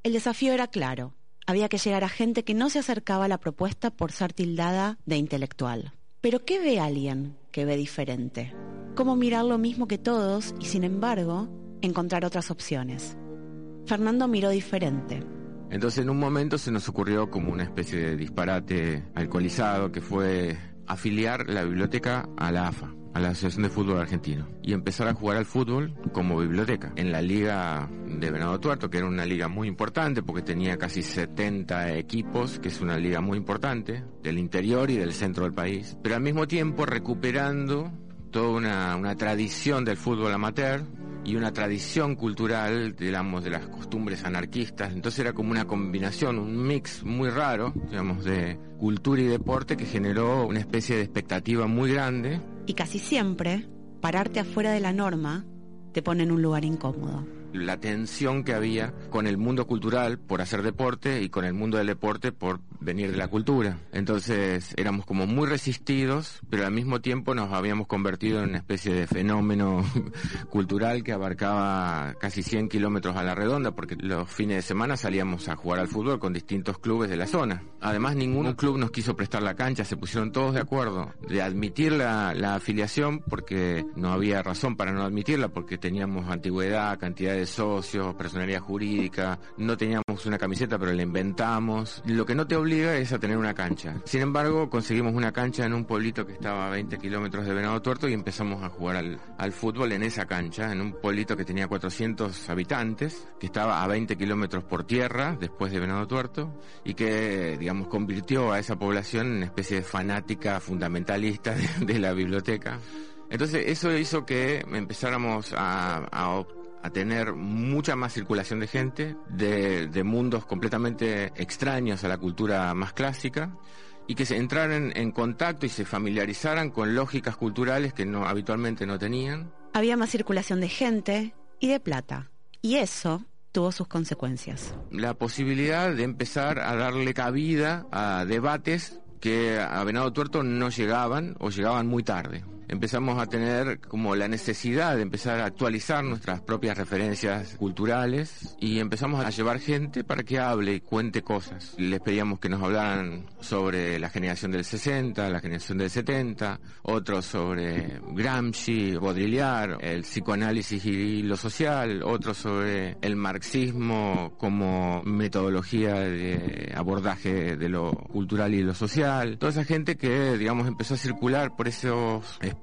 El desafío era claro. Había que llegar a gente que no se acercaba a la propuesta por ser tildada de intelectual. Pero ¿qué ve alguien que ve diferente? ¿Cómo mirar lo mismo que todos y sin embargo encontrar otras opciones? Fernando miró diferente. Entonces en un momento se nos ocurrió como una especie de disparate alcoholizado que fue afiliar la biblioteca a la AFA a la Asociación de Fútbol Argentino y empezar a jugar al fútbol como biblioteca en la liga de Venado Tuerto, que era una liga muy importante porque tenía casi 70 equipos, que es una liga muy importante del interior y del centro del país, pero al mismo tiempo recuperando toda una, una tradición del fútbol amateur y una tradición cultural, digamos, de las costumbres anarquistas. Entonces era como una combinación, un mix muy raro, digamos, de cultura y deporte que generó una especie de expectativa muy grande. Y casi siempre, pararte afuera de la norma te pone en un lugar incómodo la tensión que había con el mundo cultural por hacer deporte y con el mundo del deporte por venir de la cultura. Entonces éramos como muy resistidos, pero al mismo tiempo nos habíamos convertido en una especie de fenómeno cultural que abarcaba casi 100 kilómetros a la redonda, porque los fines de semana salíamos a jugar al fútbol con distintos clubes de la zona. Además, ningún club nos quiso prestar la cancha, se pusieron todos de acuerdo de admitir la, la afiliación porque no había razón para no admitirla, porque teníamos antigüedad, cantidad de socios, personalidad jurídica, no teníamos una camiseta pero la inventamos. Lo que no te obliga es a tener una cancha. Sin embargo, conseguimos una cancha en un pueblito que estaba a 20 kilómetros de Venado Tuerto y empezamos a jugar al, al fútbol en esa cancha, en un pueblito que tenía 400 habitantes, que estaba a 20 kilómetros por tierra después de Venado Tuerto y que, digamos, convirtió a esa población en una especie de fanática fundamentalista de, la biblioteca. Entonces eso hizo que empezáramos a, a, a tener mucha más circulación de gente, de, mundos completamente extraños a la cultura más clásica y que se entraran en contacto y se familiarizaran con lógicas culturales que no habitualmente no tenían. Había más circulación de gente y de plata. Y eso tuvo sus consecuencias. La posibilidad de empezar a darle cabida a debates que a Venado Tuerto no llegaban o llegaban muy tarde empezamos a tener como la necesidad de empezar a actualizar nuestras propias referencias culturales y empezamos a llevar gente para que hable y cuente cosas. Les pedíamos que nos hablaran sobre la generación del 60, la generación del 70, otros sobre Gramsci, Baudrillard, el psicoanálisis y lo social, otros sobre el marxismo como metodología de abordaje de lo cultural y lo social. Toda esa gente que, digamos, empezó a circular por esos espacios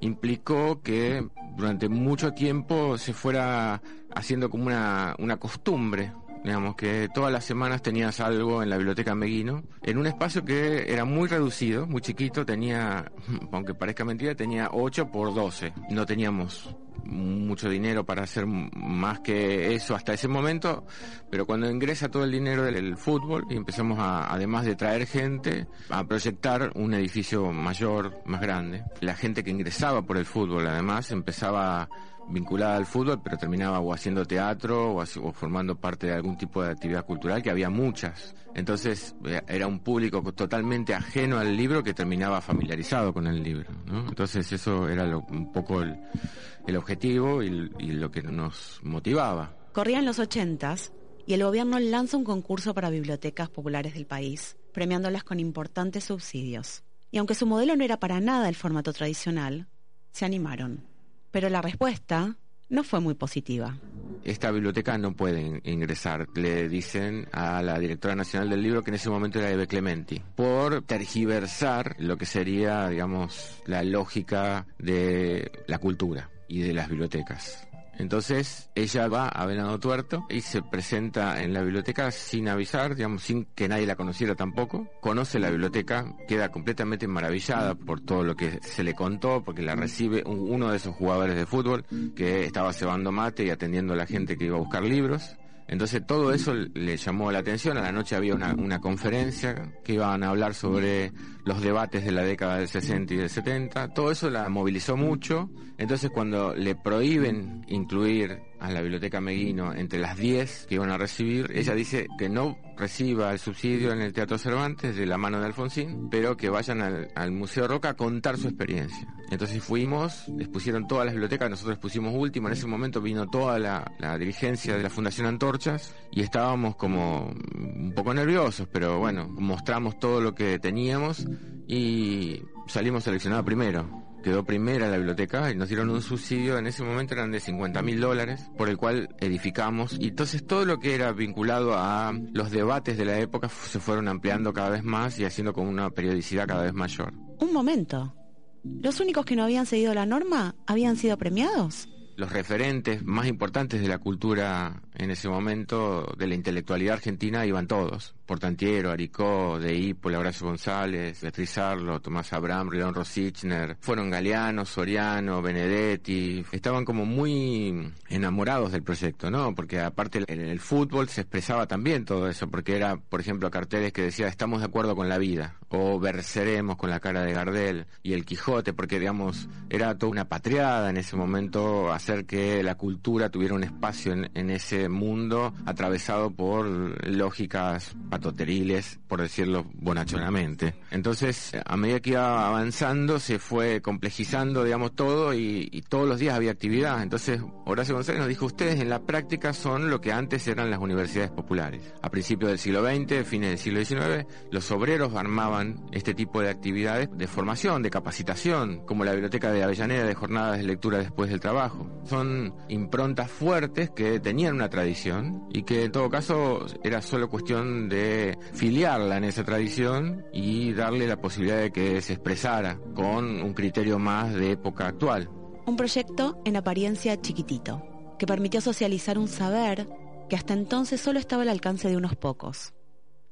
implicó que durante mucho tiempo se fuera haciendo como una, una costumbre digamos que todas las semanas tenías algo en la biblioteca Meguino, en un espacio que era muy reducido, muy chiquito, tenía, aunque parezca mentira, tenía 8 por 12. No teníamos mucho dinero para hacer más que eso hasta ese momento, pero cuando ingresa todo el dinero del fútbol y empezamos a, además de traer gente, a proyectar un edificio mayor, más grande. La gente que ingresaba por el fútbol además empezaba vinculada al fútbol, pero terminaba o haciendo teatro o, formando parte de algún tipo de actividad cultural, que había muchas. Entonces eh, era un público totalmente ajeno al libro que terminaba familiarizado con el libro. Entonces eso era un poco el, objetivo y, y lo que nos motivaba. Corrían los ochentas y el gobierno lanza un concurso para bibliotecas populares del país, premiándolas con importantes subsidios. Y aunque su modelo no era para nada el formato tradicional, se animaron. Pero la respuesta no fue muy positiva. Esta biblioteca no puede ingresar, le dicen a la directora nacional del libro que en ese momento era Eve Clementi, por tergiversar lo que sería, digamos, la lógica de la cultura y de las bibliotecas. Entonces ella va a Venado Tuerto y se presenta en la biblioteca sin avisar, digamos, sin que nadie la conociera tampoco. Conoce la biblioteca, queda completamente maravillada por todo lo que se le contó, porque la recibe uno de esos jugadores de fútbol que estaba cebando mate y atendiendo a la gente que iba a buscar libros. Entonces todo eso le llamó la atención. A la noche había una, conferencia que iban a hablar sobre los debates de la década del 60 y del 70. Todo eso la movilizó mucho. Entonces cuando le prohíben incluir a la biblioteca Meguino entre las 10 que iban a recibir, ella dice que no reciba el subsidio en el Teatro Cervantes de la mano de Alfonsín, pero que vayan al, Museo Roca a contar su experiencia. Entonces fuimos, les pusieron todas las bibliotecas, nosotros pusimos último, en ese momento vino toda la, la dirigencia de la Fundación Antorchas y estábamos como un poco nerviosos, pero bueno, mostramos todo lo que teníamos y salimos seleccionados primero quedó primera la biblioteca y nos dieron un subsidio, en ese momento eran de 50 mil dólares, por el cual edificamos. Y entonces todo lo que era vinculado a los debates de la época se fueron ampliando cada vez más y haciendo con una periodicidad cada vez mayor. Un momento. ¿Los únicos que no habían seguido la norma habían sido premiados? los referentes más importantes de la cultura en ese momento, de la intelectualidad argentina, iban todos. Portantiero, Aricó, De Horacio González, Beatriz Arlo, Tomás Abraham, León Rosichner, fueron Galeano, Soriano, Benedetti, estaban como muy enamorados del proyecto, ¿no? Porque aparte en el fútbol se expresaba también todo eso, porque era, por ejemplo, carteles que decía estamos de acuerdo con la vida, o verseremos con la cara de Gardel, y el Quijote, porque digamos, era toda una patriada en ese momento hacer que la cultura tuviera un espacio en, en ese mundo atravesado por lógicas patoteriles, por decirlo bonachonamente. Entonces, a medida que iba avanzando, se fue complejizando, digamos, todo y, todos los días había actividad. Entonces, Horacio González nos dijo, ustedes en la práctica son lo que antes eran las universidades populares. A principios del siglo XX, fines del siglo XIX, los obreros armaban este tipo de actividades de formación, de capacitación, como la biblioteca de Avellaneda de jornadas de lectura después del trabajo. Son improntas fuertes que tenían una tradición y que en todo caso era solo cuestión de filiarla en esa tradición y darle la posibilidad de que se expresara con un criterio más de época actual. Un proyecto en apariencia chiquitito, que permitió socializar un saber que hasta entonces solo estaba al alcance de unos pocos,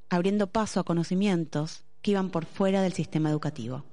abriendo paso a conocimientos que iban por fuera del sistema educativo.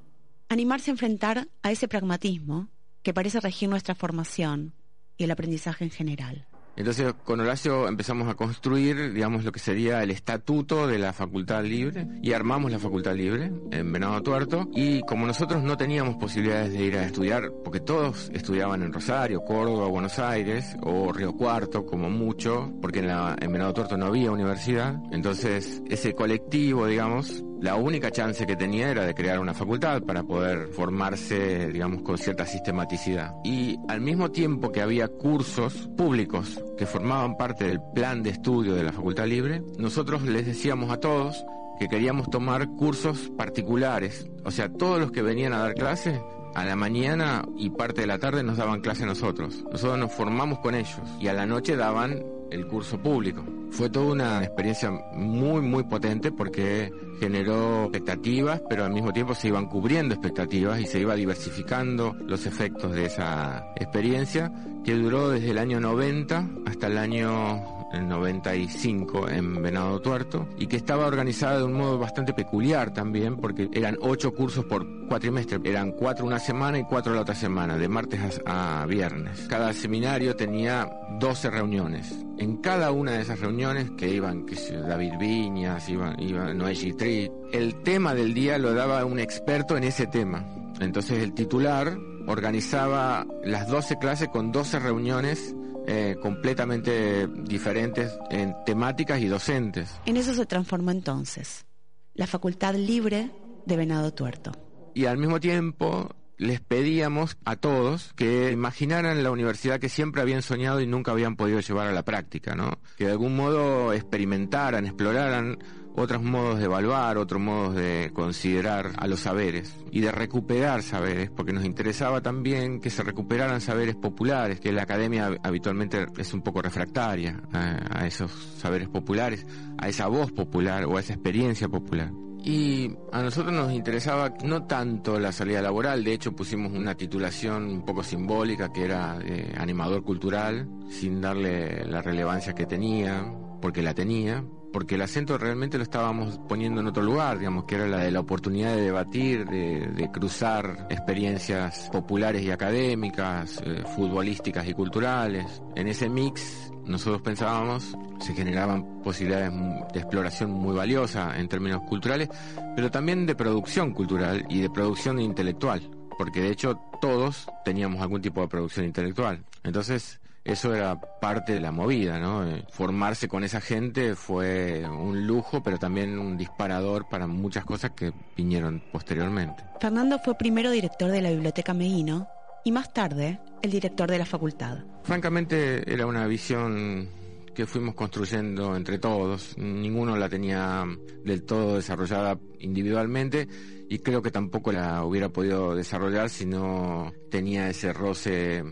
Animarse a enfrentar a ese pragmatismo que parece regir nuestra formación y el aprendizaje en general. Entonces con Horacio empezamos a construir, digamos, lo que sería el estatuto de la Facultad Libre y armamos la Facultad Libre en Venado Tuerto. Y como nosotros no teníamos posibilidades de ir a estudiar, porque todos estudiaban en Rosario, Córdoba, Buenos Aires o Río Cuarto como mucho, porque en, la, en Venado Tuerto no había universidad, entonces ese colectivo, digamos, la única chance que tenía era de crear una facultad para poder formarse, digamos, con cierta sistematicidad. Y al mismo tiempo que había cursos públicos que formaban parte del plan de estudio de la Facultad Libre, nosotros les decíamos a todos que queríamos tomar cursos particulares. O sea, todos los que venían a dar clase, a la mañana y parte de la tarde nos daban clase nosotros. Nosotros nos formamos con ellos y a la noche daban el curso público. Fue toda una experiencia muy, muy potente porque generó expectativas, pero al mismo tiempo se iban cubriendo expectativas y se iba diversificando los efectos de esa experiencia que duró desde el año 90 hasta el año el 95 en Venado Tuerto y que estaba organizada de un modo bastante peculiar también porque eran ocho cursos por cuatrimestre, eran cuatro una semana y cuatro la otra semana, de martes a, viernes. Cada seminario tenía 12 reuniones. En cada una de esas reuniones que iban, que David Viñas, iban, iban Noé Gitrit, el tema del día lo daba un experto en ese tema. Entonces el titular organizaba las 12 clases con 12 reuniones eh, completamente diferentes en temáticas y docentes. En eso se transformó entonces la Facultad Libre de Venado Tuerto. Y al mismo tiempo les pedíamos a todos que imaginaran la universidad que siempre habían soñado y nunca habían podido llevar a la práctica, ¿no? Que de algún modo experimentaran, exploraran otros modos de evaluar, otros modos de considerar a los saberes y de recuperar saberes, porque nos interesaba también que se recuperaran saberes populares, que la academia habitualmente es un poco refractaria a, esos saberes populares, a esa voz popular o a esa experiencia popular. Y a nosotros nos interesaba no tanto la salida laboral, de hecho pusimos una titulación un poco simbólica que era de animador cultural, sin darle la relevancia que tenía, porque la tenía, porque el acento realmente lo estábamos poniendo en otro lugar, digamos, que era la de la oportunidad de debatir, de, cruzar experiencias populares y académicas, eh, futbolísticas y culturales. En ese mix nosotros pensábamos se generaban posibilidades de exploración muy valiosa en términos culturales, pero también de producción cultural y de producción intelectual, porque de hecho todos teníamos algún tipo de producción intelectual. Entonces, eso era parte de la movida, ¿no? Eh, formarse con esa gente fue un lujo, pero también un disparador para muchas cosas que vinieron posteriormente. Fernando fue primero director de la Biblioteca Meguino y más tarde el director de la facultad. Francamente era una visión que fuimos construyendo entre todos. Ninguno la tenía del todo desarrollada individualmente y creo que tampoco la hubiera podido desarrollar si no tenía ese roce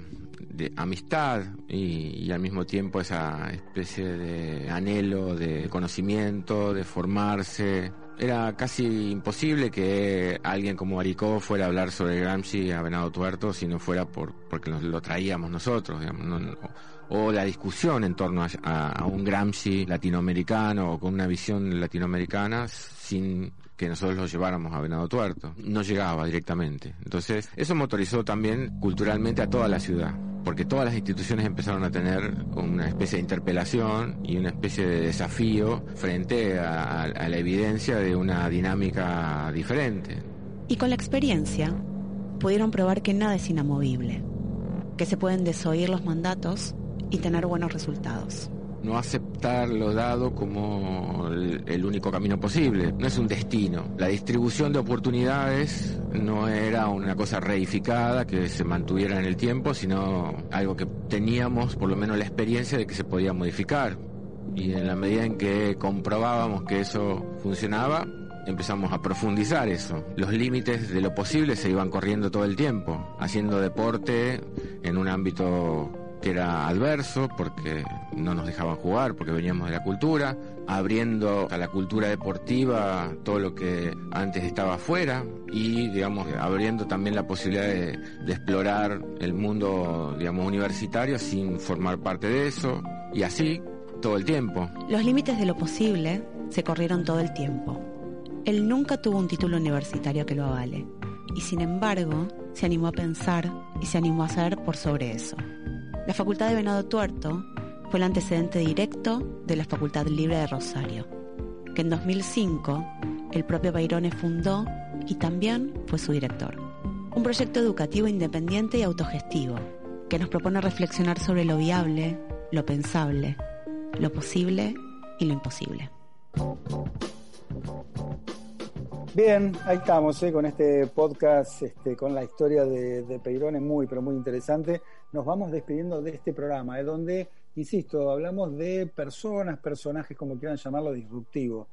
de amistad y, al mismo tiempo esa especie de anhelo de conocimiento, de formarse. Era casi imposible que alguien como Aricó fuera a hablar sobre Gramsci a Venado Tuerto si no fuera por, porque nos lo traíamos nosotros, o la discusión en torno a, a, un Gramsci latinoamericano o con una visión latinoamericana sin que nosotros lo lleváramos a Venado Tuerto. No llegaba directamente. Entonces, eso motorizó también culturalmente a toda la ciudad porque todas las instituciones empezaron a tener una especie de interpelación y una especie de desafío frente a, la evidencia de una dinámica diferente. Y con la experiencia pudieron probar que nada es inamovible, que se pueden desoír los mandatos y tener buenos resultados no aceptar lo dado como el, único camino posible. No es un destino. La distribución de oportunidades no era una cosa reificada que se mantuviera en el tiempo, sino algo que teníamos por lo menos la experiencia de que se podía modificar. Y en la medida en que comprobábamos que eso funcionaba, empezamos a profundizar eso. Los límites de lo posible se iban corriendo todo el tiempo, haciendo deporte en un ámbito que era adverso porque no nos dejaban jugar, porque veníamos de la cultura, abriendo a la cultura deportiva todo lo que antes estaba afuera y, digamos, abriendo también la posibilidad de, explorar el mundo, digamos, universitario sin formar parte de eso y así todo el tiempo. Los límites de lo posible se corrieron todo el tiempo. Él nunca tuvo un título universitario que lo avale y sin embargo se animó a pensar y se animó a hacer por sobre eso. La Facultad de Venado Tuerto fue el antecedente directo de la Facultad Libre de Rosario, que en 2005 el propio Bayrone fundó y también fue su director. Un proyecto educativo independiente y autogestivo que nos propone reflexionar sobre lo viable, lo pensable, lo posible y lo imposible. Bien, ahí estamos ¿eh? con este podcast, este, con la historia de, de muy, pero muy interesante nos vamos despidiendo de este programa, de donde, insisto, hablamos de personas, personajes, como quieran llamarlo, disruptivos,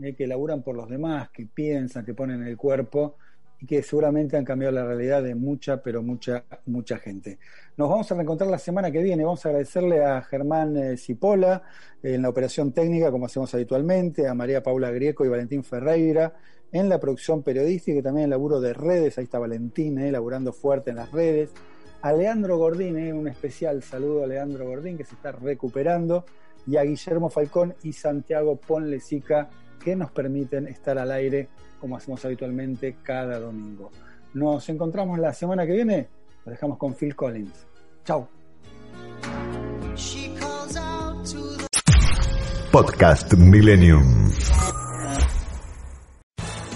eh, que laburan por los demás, que piensan, que ponen el cuerpo y que seguramente han cambiado la realidad de mucha, pero mucha, mucha gente. Nos vamos a reencontrar la semana que viene. Vamos a agradecerle a Germán eh, Cipolla en la operación técnica, como hacemos habitualmente, a María Paula Grieco y Valentín Ferreira en la producción periodística y también el laburo de redes. Ahí está Valentín, eh, laburando fuerte en las redes a Leandro Gordín, eh, un especial saludo a Leandro Gordín que se está recuperando, y a Guillermo Falcón y Santiago Ponlesica que nos permiten estar al aire como hacemos habitualmente cada domingo. Nos encontramos la semana que viene, lo dejamos con Phil Collins. Chao. Podcast Millennium.